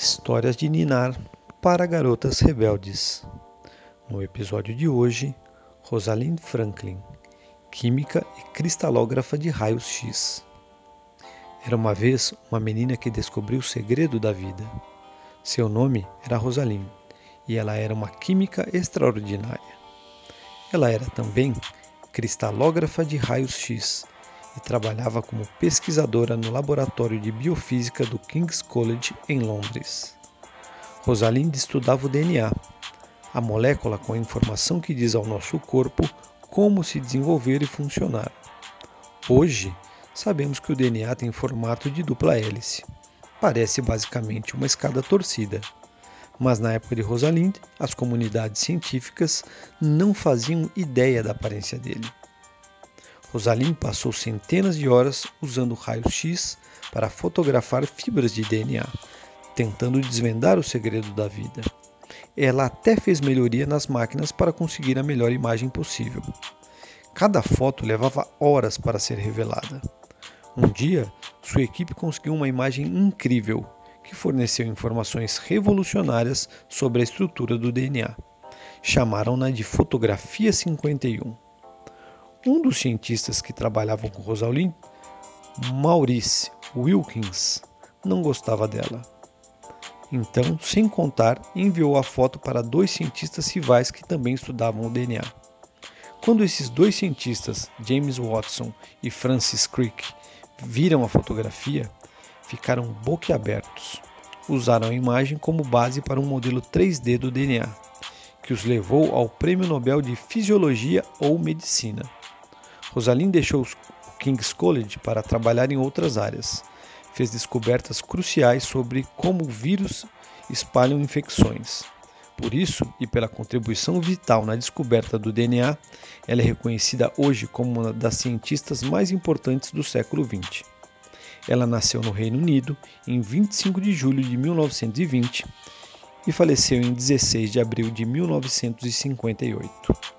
Histórias de Ninar para garotas rebeldes. No episódio de hoje, Rosalind Franklin, química e cristalógrafa de raios X. Era uma vez uma menina que descobriu o segredo da vida. Seu nome era Rosalind e ela era uma química extraordinária. Ela era também cristalógrafa de raios X e trabalhava como pesquisadora no laboratório de biofísica do King's College em Londres. Rosalind estudava o DNA, a molécula com a informação que diz ao nosso corpo como se desenvolver e funcionar. Hoje, sabemos que o DNA tem formato de dupla hélice. Parece basicamente uma escada torcida. Mas na época de Rosalind, as comunidades científicas não faziam ideia da aparência dele. Rosalind passou centenas de horas usando raios-x para fotografar fibras de DNA, tentando desvendar o segredo da vida. Ela até fez melhoria nas máquinas para conseguir a melhor imagem possível. Cada foto levava horas para ser revelada. Um dia, sua equipe conseguiu uma imagem incrível que forneceu informações revolucionárias sobre a estrutura do DNA. Chamaram-na de Fotografia 51. Um dos cientistas que trabalhavam com Rosalind, Maurice Wilkins, não gostava dela. Então, sem contar, enviou a foto para dois cientistas rivais que também estudavam o DNA. Quando esses dois cientistas, James Watson e Francis Crick, viram a fotografia, ficaram boquiabertos. Usaram a imagem como base para um modelo 3D do DNA, que os levou ao Prêmio Nobel de Fisiologia ou Medicina. Rosalind deixou o King's College para trabalhar em outras áreas. Fez descobertas cruciais sobre como vírus espalham infecções. Por isso, e pela contribuição vital na descoberta do DNA, ela é reconhecida hoje como uma das cientistas mais importantes do século XX. Ela nasceu no Reino Unido em 25 de julho de 1920 e faleceu em 16 de abril de 1958.